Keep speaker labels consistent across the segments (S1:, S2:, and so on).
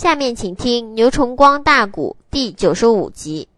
S1: 下面请听牛崇光大鼓第九十五集。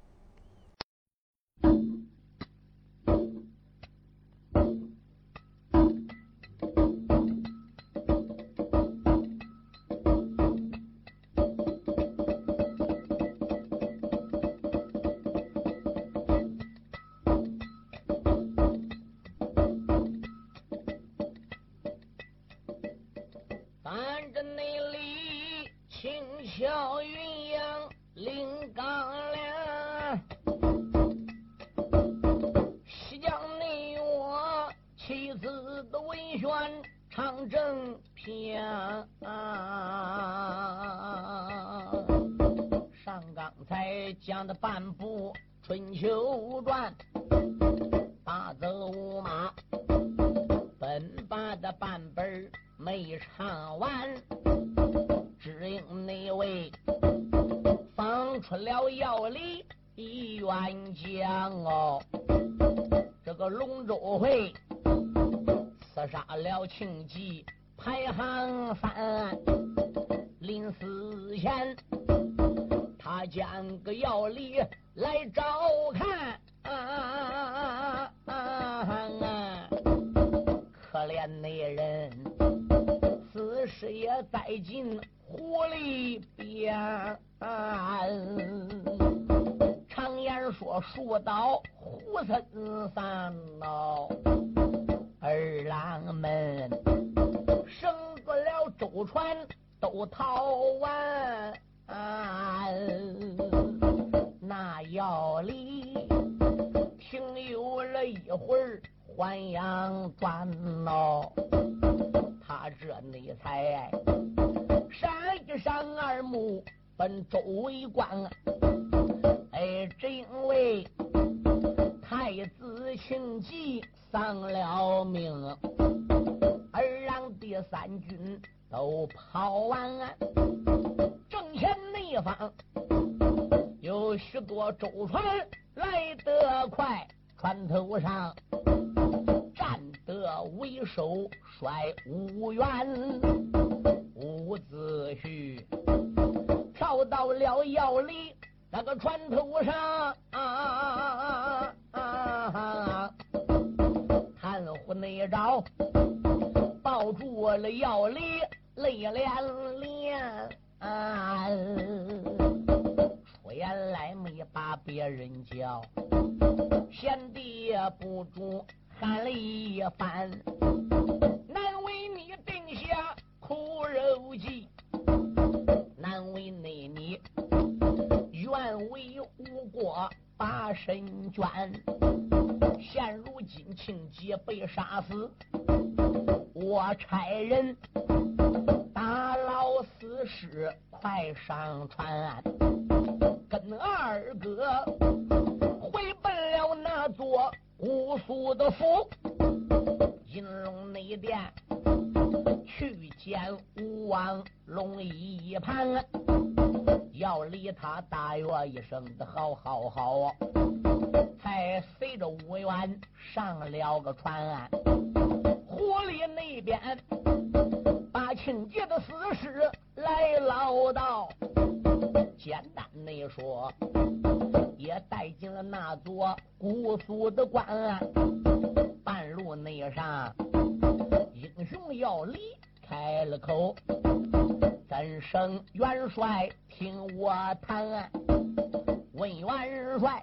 S2: 最进火里边。常言说树倒猢狲散喽，二郎们生不了舟船都逃完。那药里停留了一会儿，还阳转喽。这你才闪一闪二目奔周围观，哎，只因为太子秦吉丧了命，而让第三军都跑完、啊，正前那方有许多舟船来得快，船头上。战得为首率五员伍子胥跳到了窑里那个船头上啊啊啊啊啊啊啊啊湖内招抱住了窑里泪涟涟啊原来没把别人叫贤弟也不住干了一番，难为你定下苦肉计，难为你你愿为吴国把身捐。现如今庆姬被杀死，我差人打捞死尸，快上船，跟二哥回奔了那座。无苏的府，金龙内殿去见吴王龙一盘，要离他大约一声的好好好，才随着吴元上了个船、啊。狐狸那边把亲家的死尸来唠叨。简单的说也带进了那座姑苏的关半路那啥英雄要离开了口三生元帅听我谈？问元帅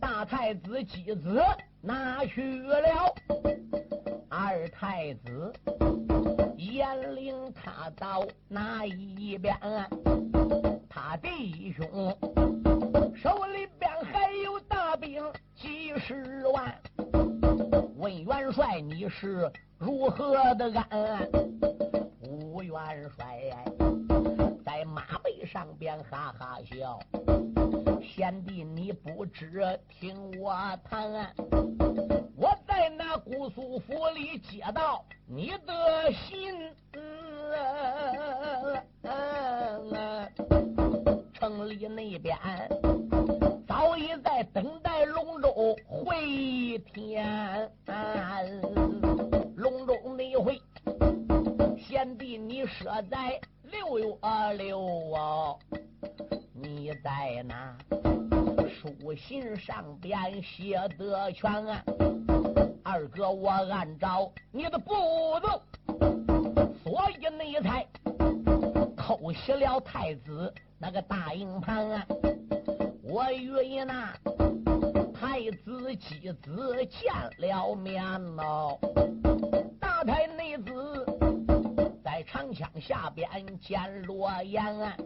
S2: 大太子继子哪去了二太子严令他到那一边。他弟兄手里边还有大兵几十万，问元帅你是如何的安？吴元帅在马背上边哈哈笑，贤弟你不知听我谈，我在那姑苏府里接到你的信。城里那边早已在等待龙舟回天。龙舟那回，贤弟你舍在六月六啊，你在那书信上边写得全啊。二哥，我按照你的步骤，所以你才。偷袭了太子那个大营盘啊！我与那太子姬子见了面喽，大太内子在长枪下边见罗延安，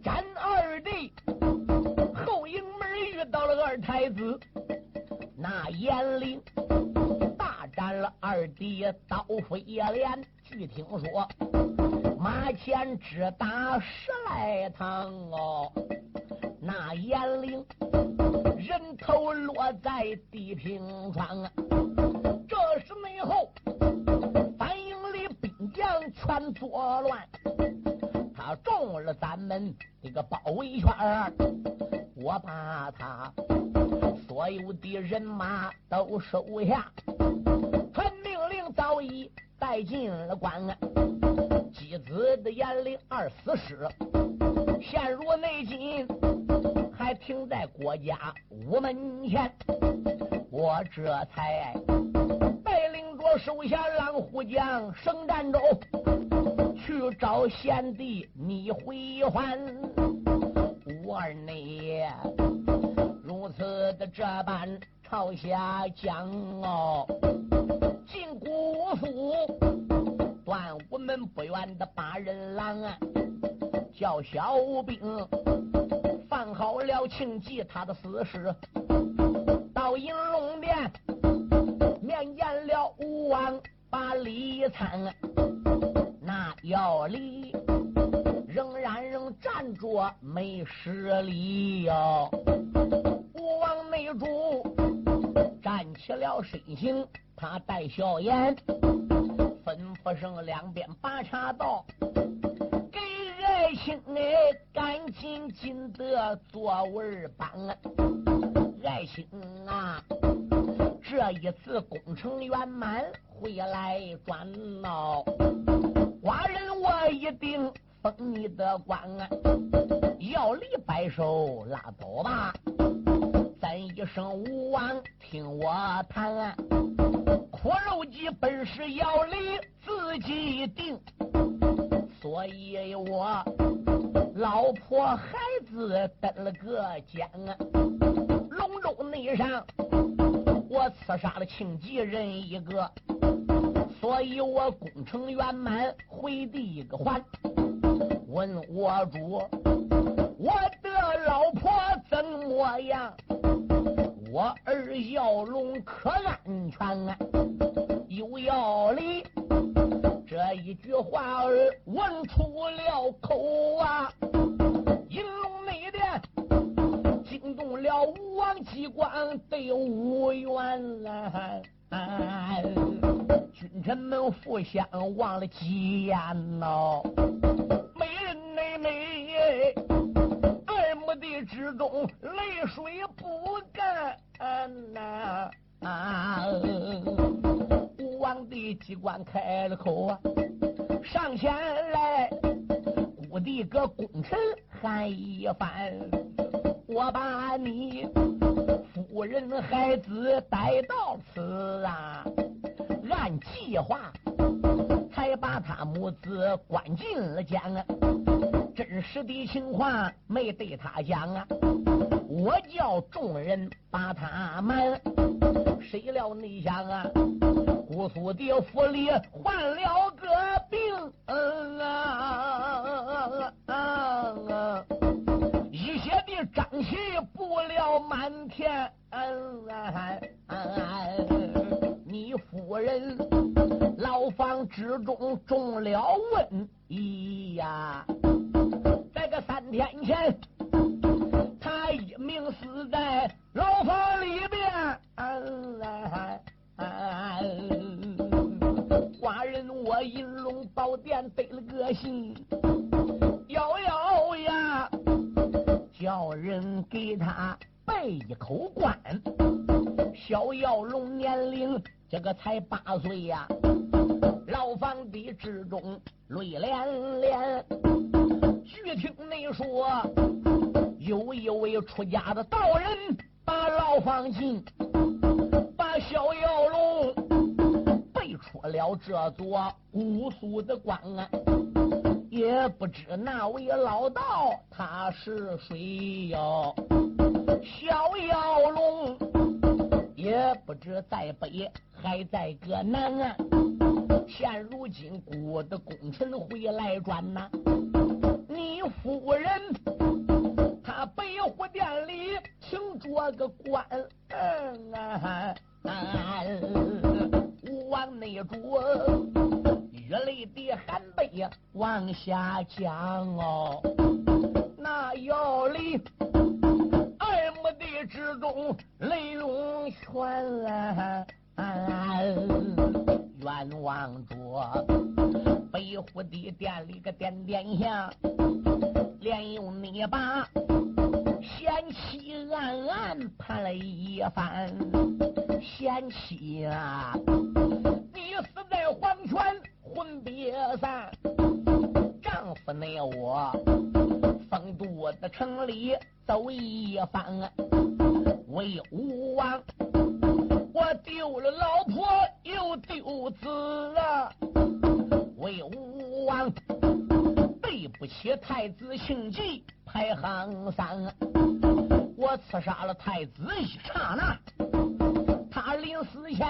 S2: 斩二弟后营门遇到了二太子那严令。二弟刀锋叶连，据听说马前只打十来趟哦，那严陵人头落在地平川啊！这时内后反营里兵将全作乱，中了咱们这个包围圈我把他所有的人马都收下。传命令早已带进了关啊！姬子的严令二死师陷入内境，还停在国家屋门前。我这才带领着手下狼虎将升战州，去找贤弟你回还。五二内如此的这般朝下讲哦。进姑苏，端午门不远的八人郎啊，叫小兵放好了庆忌他的死尸，到银龙殿面见了吴王把礼参啊，要礼仍然仍站着没施礼哟，吴王内主站起了身形。他带笑颜，吩咐声两边把茶倒，给爱卿哎，赶紧进得座位板。爱卿啊，这一次工程圆满，回来转闹，寡人我一定封你的官啊。要离摆手拉倒吧，咱一声吴王听我谈。啊苦肉计本是要离自己定，所以我老婆孩子登了个监啊。龙州内上，我刺杀了庆吉人一个，所以我功成圆满回地个还。问我主，我的老婆怎么样？我儿耀龙可安全啊？有要理，这一句话儿问出了口啊！银龙内殿惊动了武王机关得有五元啊！臣们互相望了几眼呐，美人妹妹，二目的之中泪水不干呐！啊！武王的机关开了口啊，上前来，孤地个功臣喊一番，我把你夫人孩子带到此啊，按计划才把他母子关进了监啊，真实的情况没对他讲啊，我叫众人把他瞒。谁料你想啊，姑苏的府里患了个病啊，的瘴气布了满天。你夫人牢房之中中了瘟疫呀，在个三天前。他一命死在牢房里边，寡人我银龙宝殿得了个信，人给他备一口棺。小药龙年龄这个才八岁呀，牢房的之中泪连连。据听你说，有一位出家的道人把牢房进，把逍遥龙背出了这座姑苏的关啊，也不知那位老道他是谁哟。逍遥龙也不知在北还在个南啊，现如今孤的功臣回来转呐。你夫人她北虎殿里请着个官，武王内主泪的汗背往下降哦，那要里。之中泪涌泉，冤枉着北虎的殿里个殿殿下，连用你把贤妻暗暗盘了一番。贤妻啊，魂别散，丈夫那我丰都的城里走一番。为吴王，我丢了老婆又丢子啊！为吴王，对不起太子姓纪排行三，我刺杀了太子一刹那，他临死前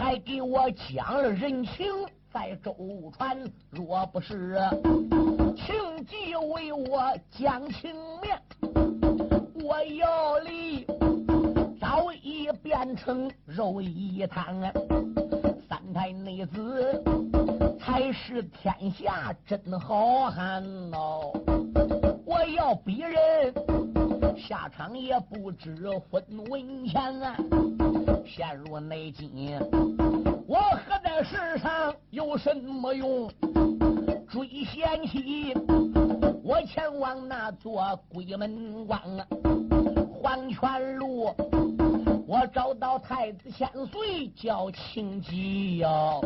S2: 还给我讲了人情，在周传，若不是情急为我讲情面。我要离，早已变成肉一汤了！三太内子才是天下真好汉哦！我要逼人，下场也不知分文钱啊！陷入内境，我何在世上有什么用？追贤妻，我前往那座鬼门关啊！黄泉路，我找到太子千岁叫庆忌哟，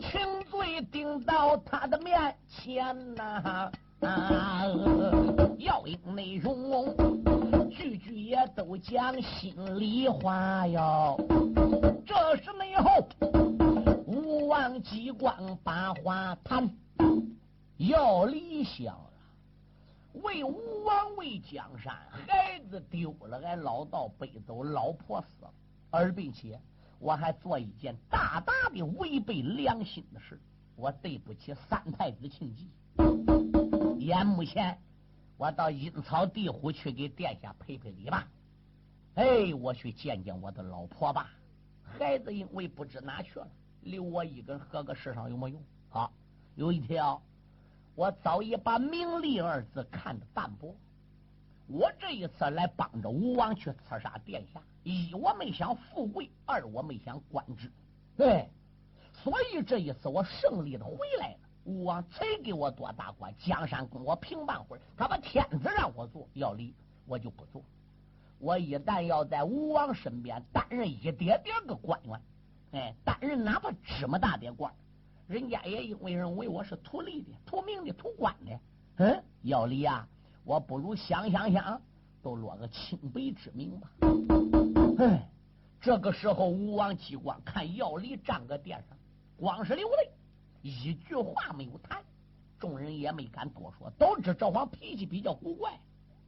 S2: 请罪顶到他的面前呐！啊要应内容，句句也都讲心里话哟。这是内后，吴王姬光把话谈，要理想。为吴王为江山，孩子丢了，俺老道背走，老婆死了，而并且我还做一件大大的违背良心的事，我对不起三太子庆忌。眼目前，我到阴曹地府去给殿下赔赔礼吧。哎，我去见见我的老婆吧。孩子因为不知哪去了，留我一个人活个世上有没用？好，有一条。我早已把名利二字看得淡薄，我这一次来帮着吴王去刺杀殿下，一我没想富贵，二我没想官职，对，所以这一次我胜利的回来了。吴王才给我多大官，江山跟我平半会儿，他把天子让我做，要离我就不做。我一旦要在吴王身边担任一点点个官员，哎，担任哪怕芝麻大点官。人家也因为认为我是图利的、图名的、图官的，嗯，要离啊，我不如想想想，都落个清白之名吧。哎，这个时候，吴王姬光看要离站个殿上，光是流泪，一句话没有谈，众人也没敢多说，都知这皇脾气比较古怪。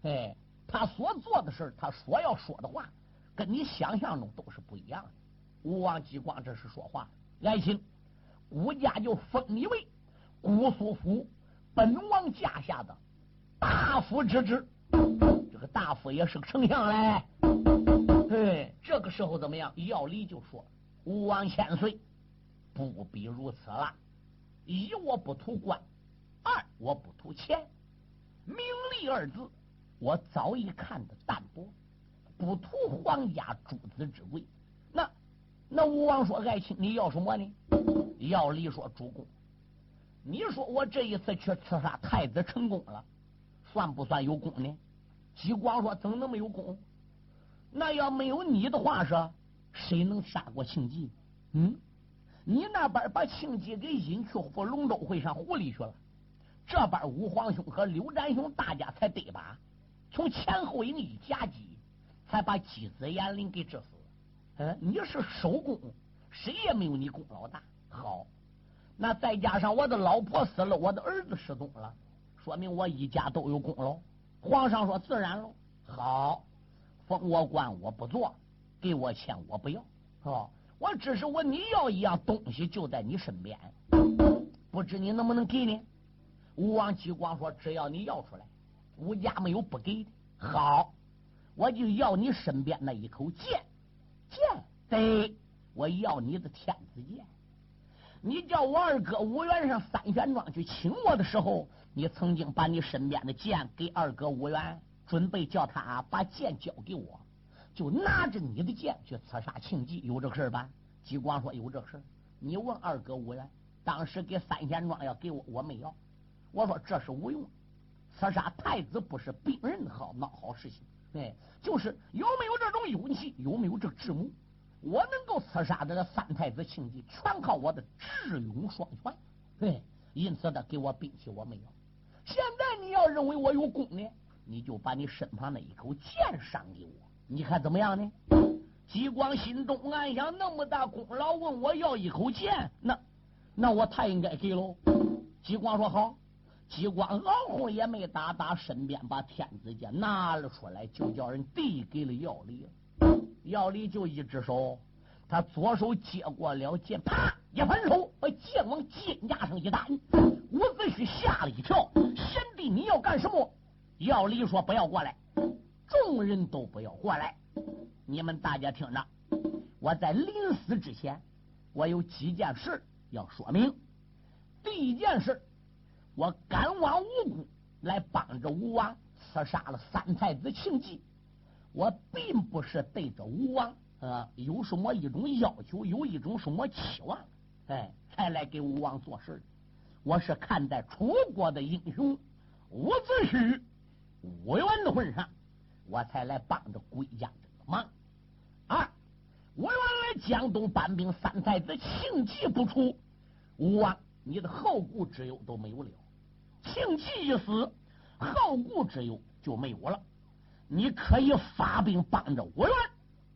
S2: 哎，他所做的事，他所要说的话，跟你想象中都是不一样的。吴王姬光这是说话，爱卿。吴家就封你为姑苏府本王驾下的大夫之职，这个大夫也是个丞相嘞。对，这个时候怎么样？要离就说：“吴王千岁，不必如此了。一我不图官，二我不图钱，名利二字我早已看得淡薄，不图皇家诸子之贵。那吴王说：‘爱卿，你要什么呢？’要理说主公，你说我这一次去刺杀太子成功了，算不算有功呢？姬光说：“怎么能没有功？那要没有你的话说，谁能杀过庆忌？嗯，你那边把庆忌给引去赴龙舟会上狐狸去了，这边武皇兄和刘占兄大家才对吧？从前后营一夹击，才把姬子严陵给治死。你是首功，谁也没有你功劳大。好，那再加上我的老婆死了，我的儿子失踪了，说明我一家都有功劳。皇上说自然喽。好，封我官我不做，给我钱我不要。哦，我只是我你要一样东西就在你身边，不知你能不能给呢？吴王姬光说：“只要你要出来。”吴家没有不给的，好，我就要你身边那一口剑，剑，对，我要你的天子剑。你叫我二哥吴元上三玄庄去请我的时候，你曾经把你身边的剑给二哥吴元，准备叫他把剑交给我，就拿着你的剑去刺杀庆忌，有这事吧？吉光说有这事你问二哥吴元，当时给三玄庄要给我，我没要，我说这是无用。刺杀太子不是病人好闹好事情，哎，就是有没有这种勇气，有没有这智谋，我能够刺杀这个三太子庆忌，全靠我的智勇双全，对，因此他给我兵器我没有。现在你要认为我有功呢，你就把你身旁那一口剑赏给我，你看怎么样呢？激光心中暗想：那么大功劳，问我要一口剑，那那我太应该给喽。激光说好。激光嗷呼也没打，打身边把天子剑拿了出来，就叫人递给了姚离。姚离就一只手，他左手接过了剑，啪一反手，把剑往肩胛上一担。伍子胥吓了一跳：“贤弟，你要干什么？”姚离说：“不要过来，众人都不要过来。你们大家听着，我在临死之前，我有几件事要说明。第一件事。”我赶往吴谷来帮着吴王刺杀了三太子庆忌，我并不是对着吴王啊有什么一种要求，有一种什么期望，哎，才来给吴王做事。我是看在楚国的英雄伍子胥、吴元的份上，我才来帮着归家这个忙。二，吴元来江东搬兵，三太子庆忌不出，吴王你的后顾之忧都没有了。庆忌一死，后顾之忧就没有了。你可以发兵帮着吴元，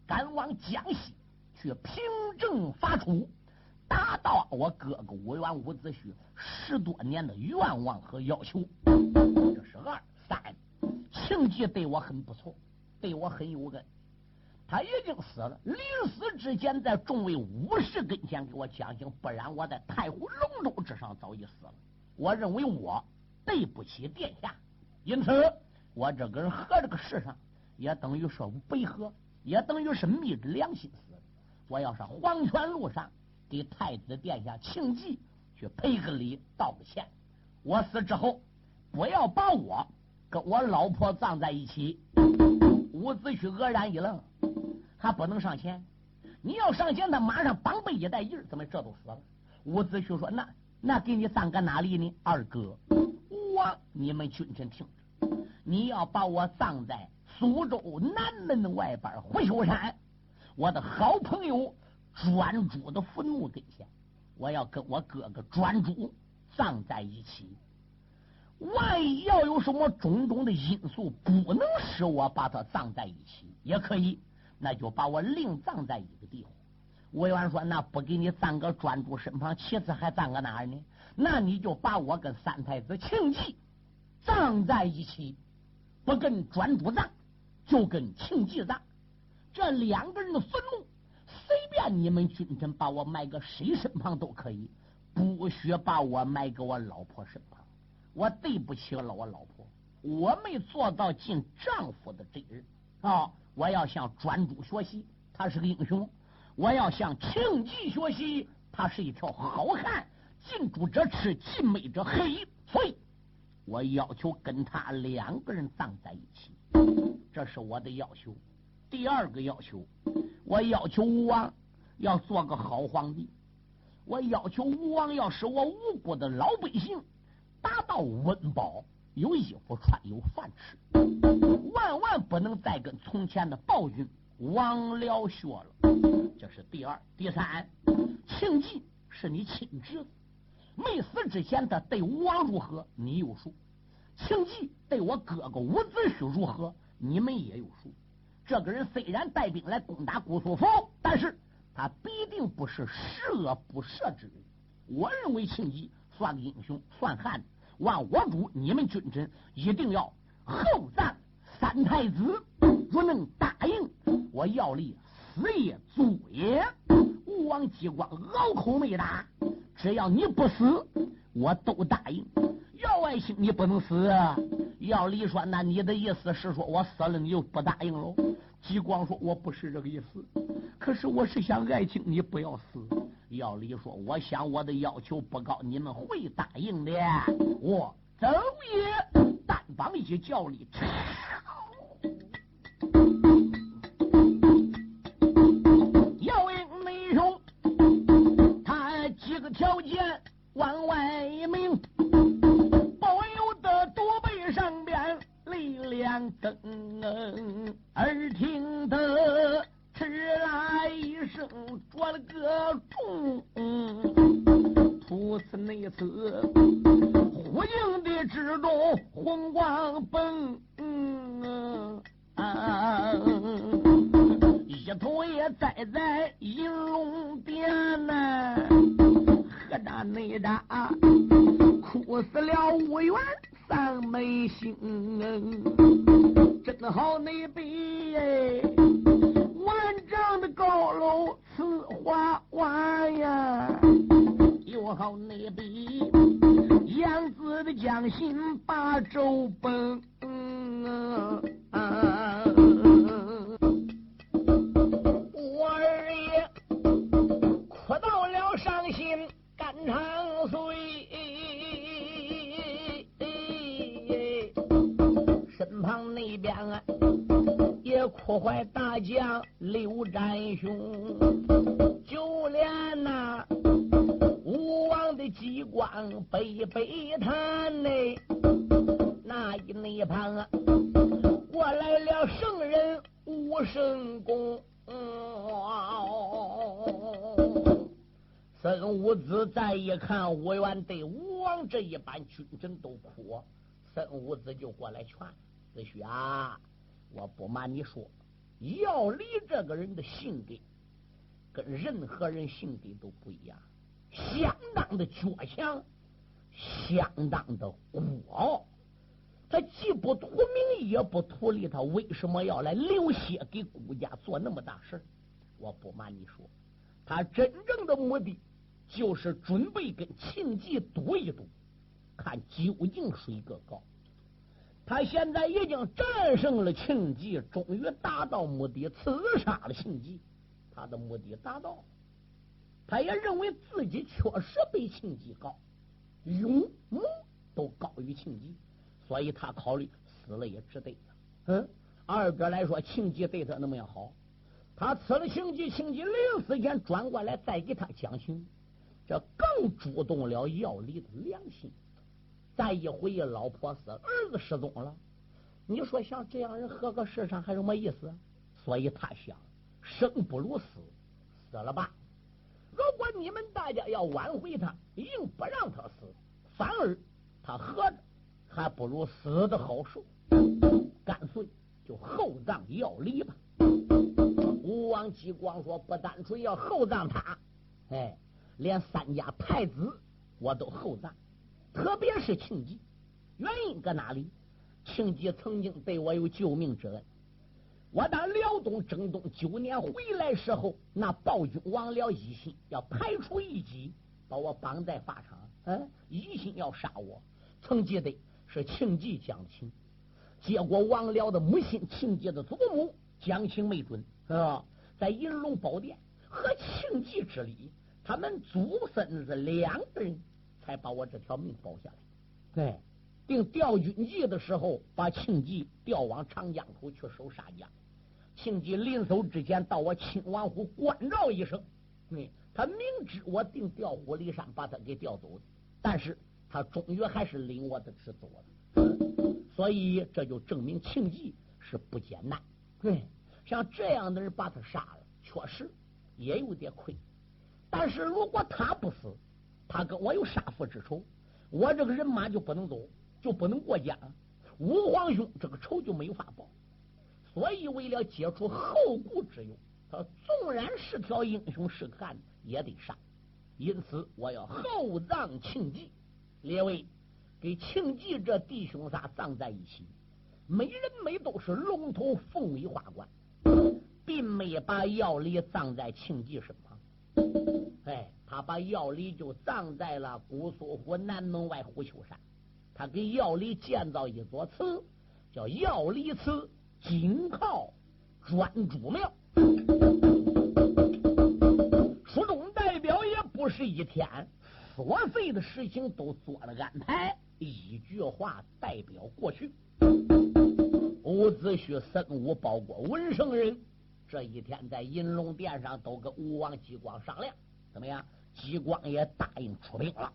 S2: 赶往江西去平正伐楚，达到我哥哥吴元伍子胥十多年的愿望和要求。这是二三。庆忌对我很不错，对我很有恩。他已经死了，临死之前在众位武士跟前给我讲讲，不然我在太湖龙舟之上早已死了。我认为我。对不起殿下，因此我这个人和这个世上也等于说不和，也等于是昧着良心死。我要上黄泉路上给太子殿下庆忌去赔个礼道个歉。我死之后不要把我跟我老婆葬在一起。伍子胥愕然一愣，还不能上前。你要上前，他马上绑背一带印怎么这都死了？伍子胥说：“那那给你葬搁哪里呢？二哥。”你们君臣听着，你要把我葬在苏州南门外边虎丘山，我的好朋友专诸的坟墓跟前，我要跟我哥哥专诸葬在一起。万一要有什么种种的因素不能使我把他葬在一起，也可以，那就把我另葬在一个地方。吴元说：“那不给你葬个专诸身旁，其次还葬个哪儿呢？”那你就把我跟三太子庆忌葬在一起，不跟专诸葬，就跟庆忌葬。这两个人的坟墓，随便你们君臣把我埋个谁身旁都可以，不许把我埋给我老婆身旁。我对不起了我老婆，我没做到尽丈夫的责任啊！我要向专诸学习，他是个英雄；我要向庆忌学习，他是一条好汉。近朱者赤，近墨者黑，所以我要求跟他两个人葬在一起，这是我的要求。第二个要求，我要求吴王要做个好皇帝，我要求吴王要使我吴国的老百姓达到温饱，有衣服穿，有饭吃，万万不能再跟从前的暴君王僚学了。这是第二、第三。庆忌是你亲侄子，没死之前他对王如何，你有数；庆忌对我哥哥伍子胥如何，你们也有数。这个人虽然带兵来攻打姑苏府，但是他必定不是十恶不赦之人。我认为庆忌算个英雄，算汉子。望我主你们君臣一定要厚葬三太子。若能答应，我要立死也足也。吴王姬光拗口没答。只要你不死，我都答应。姚爱情，你不能死。姚李说：“那你的意思是说我死了，你就不答应喽？”吉光说：“我不是这个意思，可是我是想爱卿你不要死。”姚李说：“我想我的要求不高，你们会答应的。我走也。”单膀一叫力。往外子的将心把周崩。我儿也哭到了伤心。肝肠碎，身旁那边啊也哭坏大将刘占雄，悲悲叹呢，那一那一旁啊过来了圣人吴圣公。孙武子再一看，吴元对吴王这一般君臣都哭，孙武子就过来劝子胥啊！我不瞒你说，要离这个人的性格跟任何人性格都不一样，相当的倔强，相当的孤傲。他既不图名，也不图利，他为什么要来流血给顾家做那么大事我不瞒你说，他真正的目的。就是准备跟庆忌赌一赌，看究竟谁个高。他现在已经战胜了庆忌，终于达到目的，刺杀了庆忌。他的目的达到，他也认为自己确实比庆忌高，勇武都高于庆忌，所以他考虑死了也值得。嗯，二者来说，庆忌对他那么样好，他吃了庆忌，庆忌临死前转过来再给他讲情。这更触动了药理的良心。再一回忆，老婆死，儿子失踪了。你说像这样人活个世上还有什么意思？所以他想，生不如死，死了吧。如果你们大家要挽回他，硬不让他死，反而他活着，还不如死的好受。干脆就厚葬要离吧。吴王姬光说：“不单纯要厚葬他，哎。”连三家太子我都厚葬，特别是庆忌，原因搁哪里？庆忌曾经对我有救命之恩。我当辽东征东九年回来时候，那暴君王辽一心要排除异己，把我绑在法场，嗯，一心要杀我。曾记得是庆忌讲情，结果王辽的母亲庆忌的祖母讲情没准，啊？在银龙宝殿和庆忌之礼。他们祖孙子两个人才把我这条命保下来。对，定调军计的时候，把庆忌调往长江口去守沙江。庆忌临走之前，到我亲王府关照一声。对，他明知我定调虎离山，把他给调走，但是他终于还是领我的旨走了。所以这就证明庆忌是不艰难。对，像这样的人把他杀了，确实也有点亏。但是如果他不死，他跟我有杀父之仇，我这个人马就不能走，就不能过江。武皇兄这个仇就没法报。所以为了解除后顾之忧，他纵然是条英雄是个汉子，也得杀。因此我要厚葬庆忌。列位，给庆忌这弟兄仨葬在一起，每人每都是龙头凤尾花冠，并没把药力葬在庆忌身旁。哎，他把药力就葬在了姑苏府南门外虎丘山。他给药力建造一座祠，叫药力祠，紧靠专诸庙。书中代表也不是一天。琐碎的事情都做了安排，一句话代表过去。伍子胥、孙武、包括文圣人，这一天在银龙殿上都跟吴王姬光商量，怎么样？姬光也答应出兵了。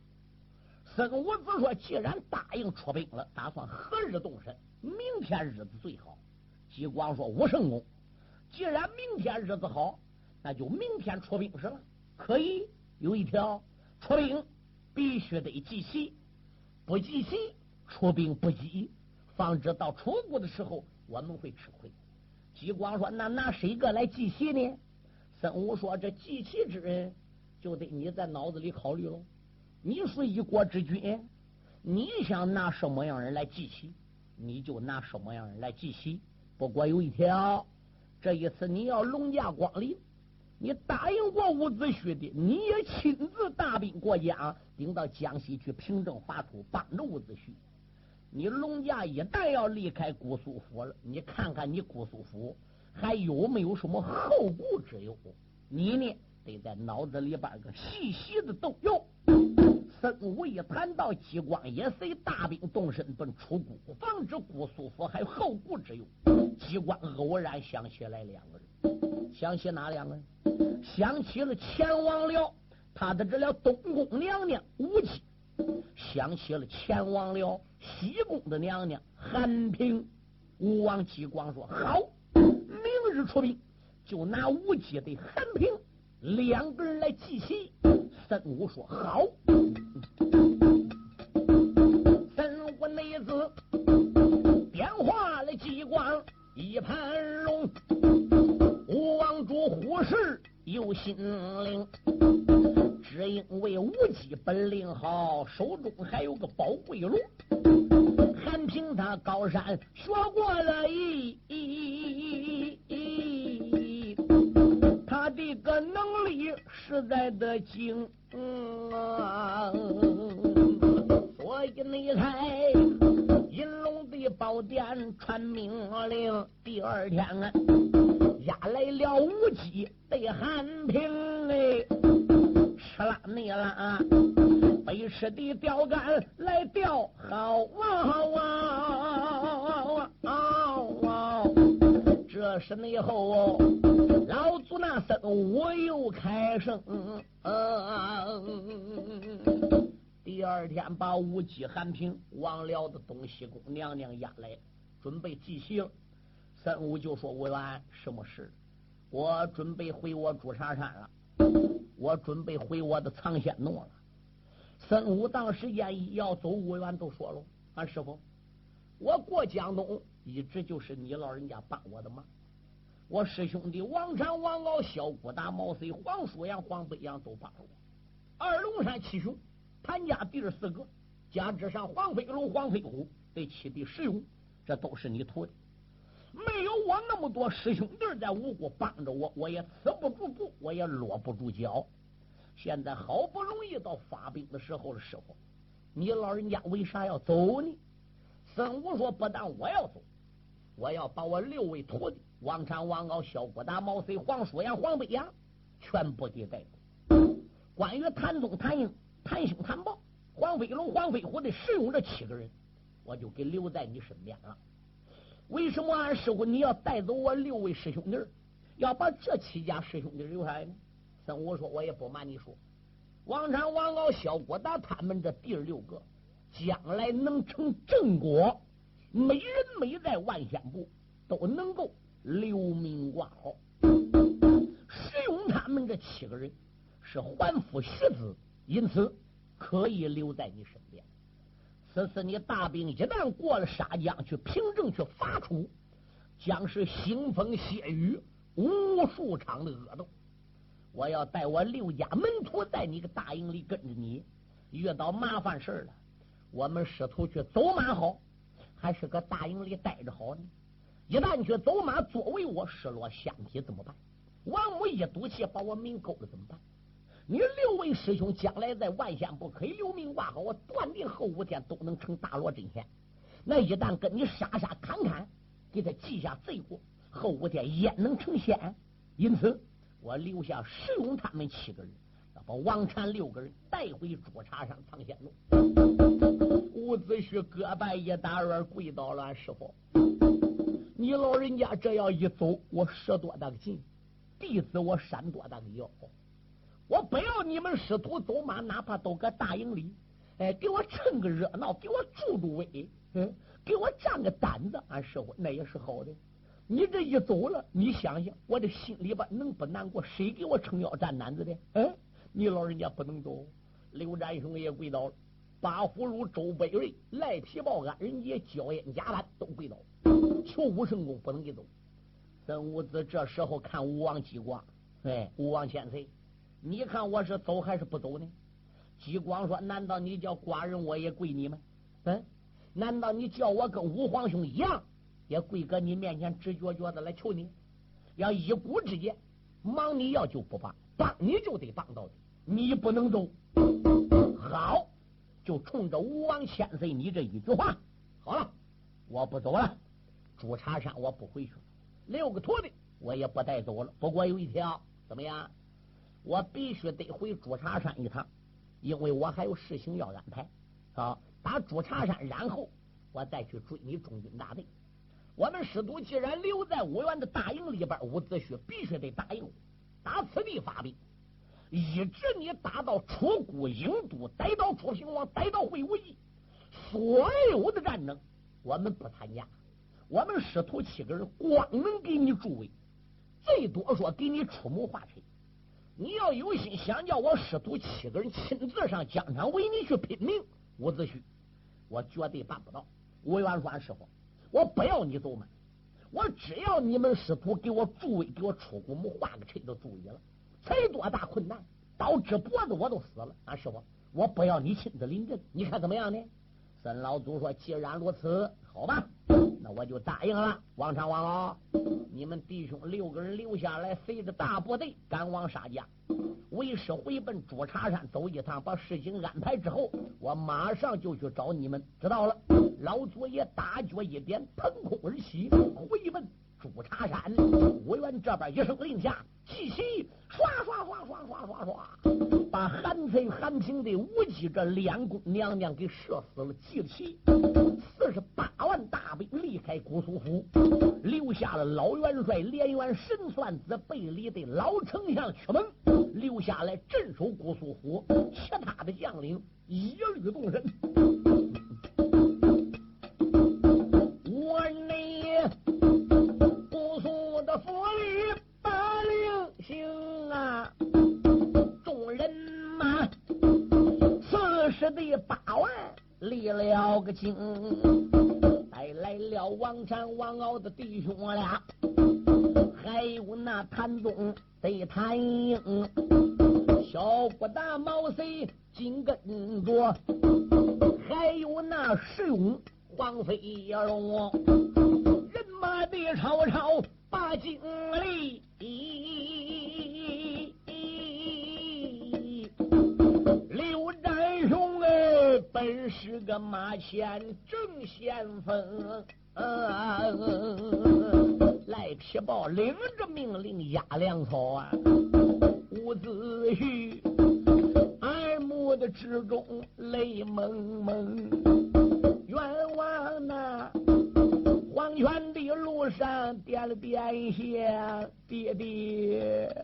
S2: 孙武子说：“既然答应出兵了，打算何日动身？明天日子最好。”姬光说：“武圣公，既然明天日子好，那就明天出兵是了。可以有一条。”出兵必须得集齐，不集齐出兵不急，防止到出谷的时候我们会吃亏。姬光说：“那拿谁个来集齐呢？”孙武说：“这集齐之人，就得你在脑子里考虑喽。你是一国之君，你想拿什么样人来集齐，你就拿什么样人来集齐。不过有一条，这一次你要龙驾光临。”你答应过伍子胥的，你也亲自大兵过江，顶到江西去平正伐楚，帮着伍子胥。你龙家一旦要离开姑苏府了，你看看你姑苏府还有没有什么后顾之忧？你呢，得在脑子里边个细细的动摇。孙武一谈到激光，也随大兵动身奔出谷，防止姑苏府还有后顾之忧。激光偶然想起来两个人，想起哪两个人？想起了前王了他的这了东宫娘娘吴姬，想起了前王了西宫的娘娘韩平。吴王姬光说：“好，明日出兵，就拿吴姬对韩平两个人来祭旗。”孙武说：“好。”孙武内子点化了姬光一盘龙，吴王主虎视。有心灵，只因为无忌本领好，手中还有个宝贵炉。韩平他高山学过了一，一一一一一一的个能力实在的精，所以你才银龙的宝殿传命令，第二天啊。押来了无忌对韩平嘞，吃啦你啦，背吃的钓竿来钓，好啊啊！这是内后，老祖那僧我又开声。第二天把无忌、韩平、王辽的东西宫娘娘押来，准备祭行。三五就说：“委员，什么事？我准备回我朱砂山了，我准备回我的藏仙洞了。”三五当时间要走，委员都说了：“俺师傅，我过江东一直就是你老人家帮我的忙。我师兄弟王禅、王敖、小郭大、毛遂、黄舒阳、黄飞扬都帮了我。二龙山七雄，谭家弟四个，加之上黄飞龙、黄飞虎这七弟十勇，这都是你徒弟。”没有我那么多师兄弟在五谷帮着我，我也吃不住步，我也落不住脚。现在好不容易到发兵的时候了，师傅，你老人家为啥要走呢？孙武说：“不但我要走，我要把我六位徒弟王禅、王敖、萧国达、毛遂、黄叔阳、黄北阳全部给带走。关于谭宗、谭英、谭兄、谭豹、黄飞龙、黄飞虎的十勇这七个人，我就给留在你身边了。”为什么俺师傅你要带走我六位师兄弟，要把这七家师兄弟留下来呢？孙武说：“我也不瞒你说，王禅、王敖、萧国达他们这弟儿六个，将来能成正果，每人每在万仙部都能够留名挂号。石勇他们这七个人是还夫学子，因此可以留在你身边。此次你大兵一旦过了沙江，去平正去伐楚，将是腥风血雨，无数场的恶斗。我要带我六家门徒在你个大营里跟着你，遇到麻烦事了，我们师徒去走马好，还是搁大营里待着好呢？一旦去走马，作为我失落相体怎么办？王母一赌气把我命勾了怎么办？你六位师兄将来在万县不可以留名挂号，我断定后五天都能成大罗真仙。那一旦跟你杀杀砍砍，给他记下罪过，后五天焉能成仙？因此，我留下石勇他们七个人，把王禅六个人带回朱茶山藏仙路。伍子胥各拜一大院，跪倒了，师傅。你老人家这样一走，我舍多大个劲？弟子我闪多大个腰？我不要你们师徒走马，哪怕都搁大营里，哎，给我趁个热闹，给我助助威，嗯，给我占个胆子，俺师傅那也是好的。你这一走了，你想想，我这心里边能不难过？谁给我撑腰占胆子的？嗯，你老人家不能走。刘占雄也跪倒了，八虎如周北瑞、赖皮豹安人杰、焦烟贾丹都跪倒。求武圣公不能给走。孙武子这时候看吴王激光，哎，吴王千岁，你看我是走还是不走呢？激光说：“难道你叫寡人我也跪你吗？嗯？难道你叫我跟五皇兄一样，也跪搁你面前直撅撅的来求你？要一股之间，忙你要就不帮，帮你就得帮到底，你不能走。好，就冲着吴王千岁你这一句话，好了，我不走了。”朱茶山我不回去了，六个徒弟我也不带走了。不过有一条，怎么样？我必须得回朱茶山一趟，因为我还有事情要安排。啊，打朱茶山，然后我再去追你中军大队。我们师徒既然留在五原的大营里边，伍子胥必须得答应，打此地发兵，一直你打到楚国郢都，逮到楚平王，逮到会武义，所有的战争我们不参加。我们师徒七个人，光能给你助威，最多说给你出谋划策。你要有心想叫我师徒七个人亲自上疆场为你去拼命，伍子胥，我绝对办不到。吴元帅师傅，我不要你走嘛，我只要你们师徒给我助威，给我出古墓画个车就足矣了。才多大困难，刀支脖子我都死了。啊，师傅，我不要你亲自领阵，你看怎么样呢？孙老祖说：“既然如此，好吧。”那我就答应了，王长王老，你们弟兄六个人留下来，随着大部队赶往沙家，为师回奔朱茶山走一趟，把事情安排之后，我马上就去找你们。知道了，老祖爷大脚一点，腾空而起，回奔朱茶山。我元这边一声令下，气息唰唰唰唰唰唰唰，把韩翠、韩平的无忌这两宫娘娘给射死了，祭旗。四十八万大兵离开姑苏府，留下了老元帅连元神算子背离的老丞相屈门，留下来镇守姑苏府，其他的将领一律动身。了个经，带来了王禅、王敖的弟兄俩，还有那谭宗得谭英，小不打毛贼紧跟着，还有那石勇、黄飞龙，人马的吵吵把精力。本是个马前正先锋，赖皮豹领着命令压粮草啊！伍子胥耳目的之中泪蒙蒙，冤枉呐！黄泉的路上点了点香，爹爹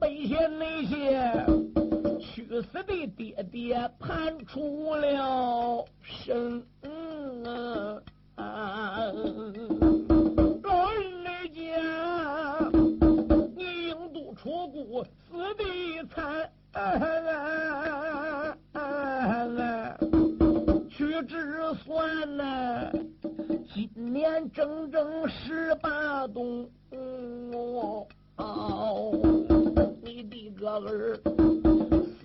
S2: 背下那些。去死的爹爹判出了生啊老人家你硬度出骨死的惨屈只算呐今年整整十八冬你的个儿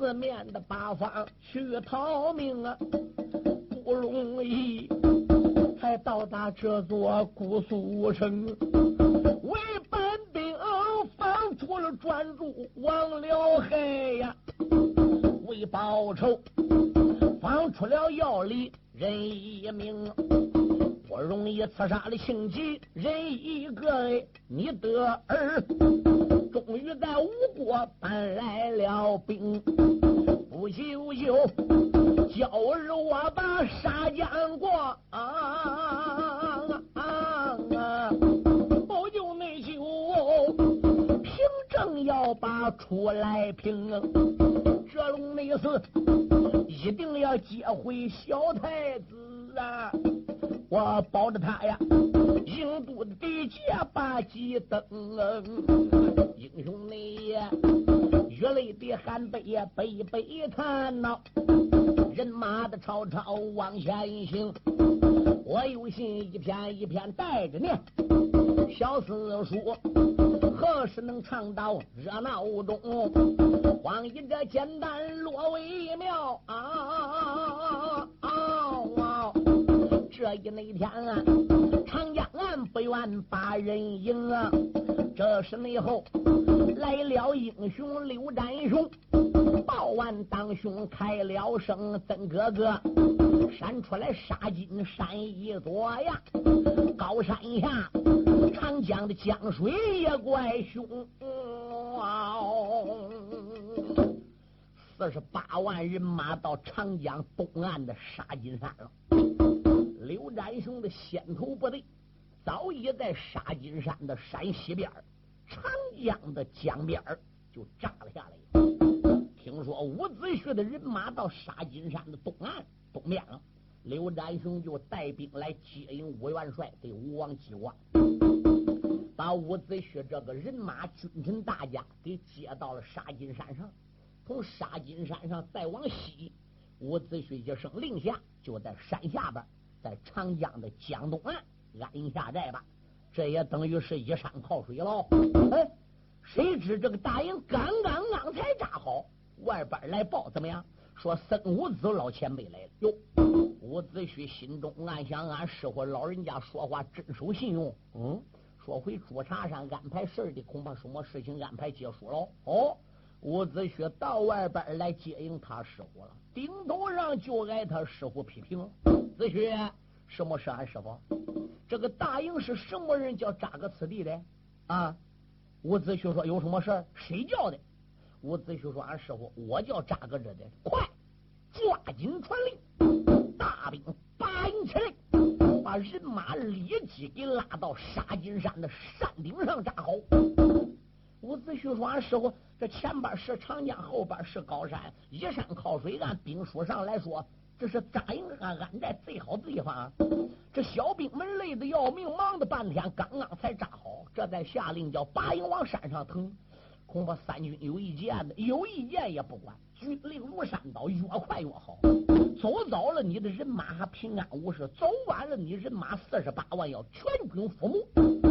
S2: 四面的八方去逃命啊，不容易，才到达这座姑苏城，为本兵放出了专诸王了害呀，为报仇放出了要里人一命。不容易刺杀的庆吉人一个，你得儿终于在吴国搬来了兵，不久就叫儿我把杀将过啊啊啊！不久内就凭正要把出来平，这龙内是一定要接回小太子啊！我保着他呀，印度的地界把鸡登，英雄你月泪的汗背呀，杯杯看呐，人马的曹操往前行，我有心一篇一篇带着念，小四叔何时能唱到热闹中？光一个简单落为妙啊！这一那天啊，长江岸不愿把人迎啊。这时内后来了英雄刘占雄，报完当兄开了声，曾哥哥闪出来杀金山一座呀。高山下长江的江水也怪凶，四十八万人马到长江东岸的沙金山了。刘占雄的先头部队早已在沙金山的山西边长江的江边就扎了下来。听说伍子胥的人马到沙金山的东岸东面了，刘占雄就带兵来接应吴元帅对吴王击瓜，把伍子胥这个人马君臣大家给接到了沙金山上。从沙金山上再往西，伍子胥一声令下，就在山下边。在长江的江东岸安营下寨吧，这也等于是依山靠水了。哎，谁知这个大营刚刚刚才扎好，外边来报怎么样？说孙武子老前辈来了。哟，伍子胥心中暗想：俺师傅老人家说话真守信用。嗯，说回朱茶山安排事的，恐怕什么事情安排结束了。哦，伍子胥到外边来接应他师傅了，顶头上就挨他师傅批评。子胥，什么是俺师傅？这个大营是什么人叫扎个此地的？啊！伍子胥说：“有什么事？谁叫的？”伍子胥说：“俺师傅，我叫扎个这的。快，抓紧传令，大兵八营起来，把人马立即给拉到沙金山的山顶上扎好。”伍子胥说：“俺师傅，这前边是长江，后边是高山，依山靠水。按兵书上来说。”这是扎营安安寨最好的地方。这小兵们累得要命，忙的半天，刚刚才扎好，这才下令叫拔营往山上腾。恐怕三军有意见的，有意见也不管。军令如山倒，越快越好。走早了，你的人马还平安无事；走晚了，你人马四十八万要全军覆没。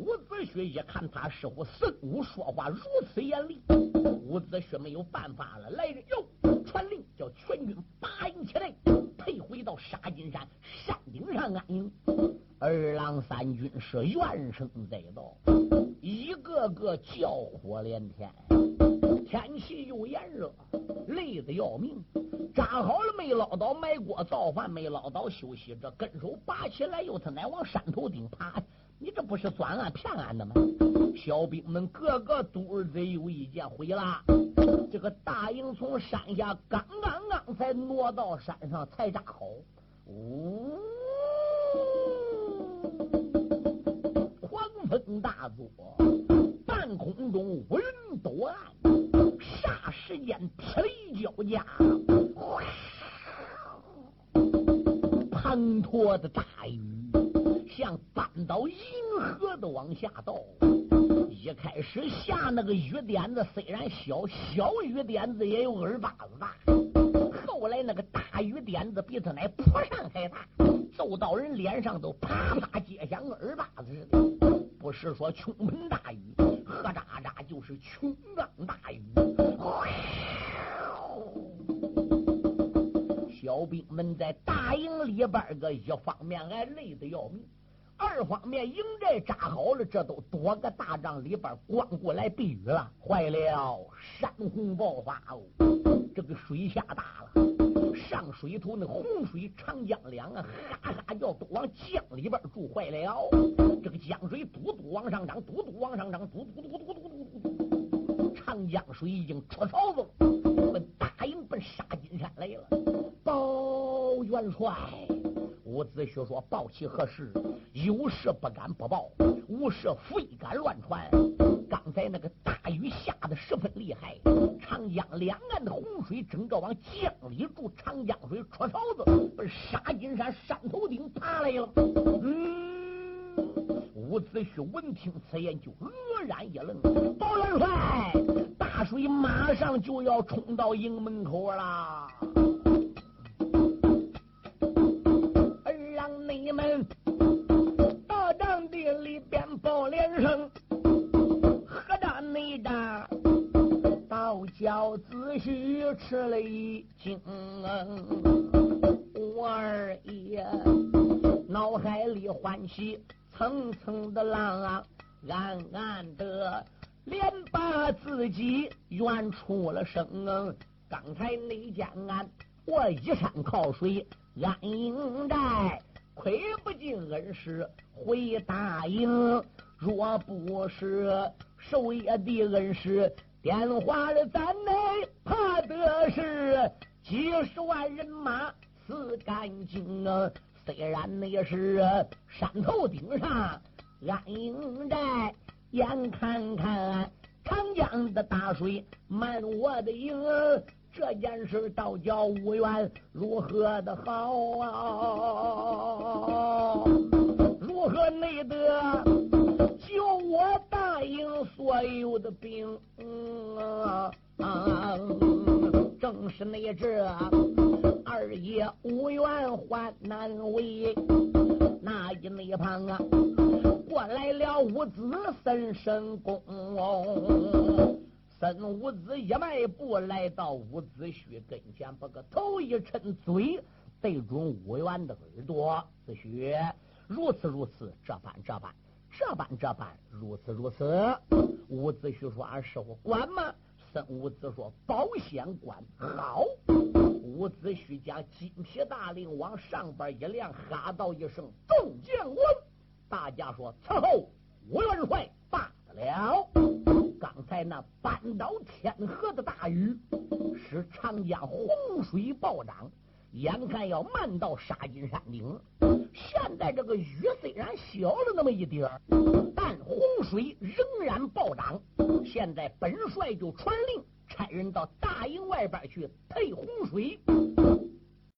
S2: 伍子胥一看他师傅孙武说话如此严厉，伍子胥没有办法了，来人哟，传令叫全军八营起来，退回到沙金山山顶上安营。二郎三军是怨声载道，一个个叫火连天。天气又炎热，累得要命。扎好了没捞到埋锅造饭，没捞到休息。这跟手拔起来，又他奶往山头顶爬。你这不是钻案骗案的吗？小兵们个个都子有意见，回了。这个大营从山下刚刚刚才挪到山上，才扎好。呜，狂风大作，半空中乌云多暗。霎时间，霹雳交加，滂沱的大雨像搬倒银河的往下倒。一开始下那个雨点子，虽然小，小雨点子也有耳巴子大。后来那个大雨点子比他乃坡上还大，揍到人脸上都啪啪结响耳巴子似的。不是说倾盆大雨，喝喳喳就是琼冈大雨。小兵们在大营里边个，一方面还累得要命，二方面营寨扎好了，这都多个大帐里边光过来避雨了。坏了，山洪爆发哦，这个水下大了，上水头那洪水长江两岸哈哈叫，都往江里边住。坏了，这个江水嘟嘟往上涨，嘟嘟往上涨，嘟嘟嘟嘟嘟嘟嘟，长江水已经出槽子了，奔大营奔沙金山来了。包元帅，伍子胥说：“报其何事？有事不敢不报，无事非敢乱传。刚才那个大雨下的十分厉害，长江两岸的洪水整个往江里注，长江水出槽子，奔沙金山山头顶爬来了。”嗯，伍子胥闻听此言，就愕然一愣：“报元帅，大水马上就要冲到营门口了。”道教子婿吃了一惊。我二爷脑海里欢喜，层层的浪啊，暗暗的连把自己怨出了声。刚才那家俺我一山靠水安营寨。亏不尽恩师回大营，若不是守夜的恩师电话的咱内，怕的是几十万人马死干净啊！虽然那是山头顶上安营寨，眼看看长江的大水满我的营。这件事倒叫无缘如何的好啊？如何内得所有的兵啊？正是那这二爷无缘患难为，那一那旁啊，过来了五子三神功。孙武子一迈步来到伍子胥跟前，把个头一抻，嘴对准伍元的耳朵。子胥，如此如此，这般这般，这般这般，如此如此。伍子胥说：“俺师傅管吗？”孙武子说：“保险管。”好。伍子胥将金皮大令往上边一亮，哈道一声：“众将官！”大家说：“伺候伍元帅罢了。”刚才那半岛天河的大雨，使长江洪水暴涨，眼看要漫到沙金山顶。现在这个雨虽然小了那么一点儿，但洪水仍然暴涨。现在本帅就传令，差人到大营外边去配洪水。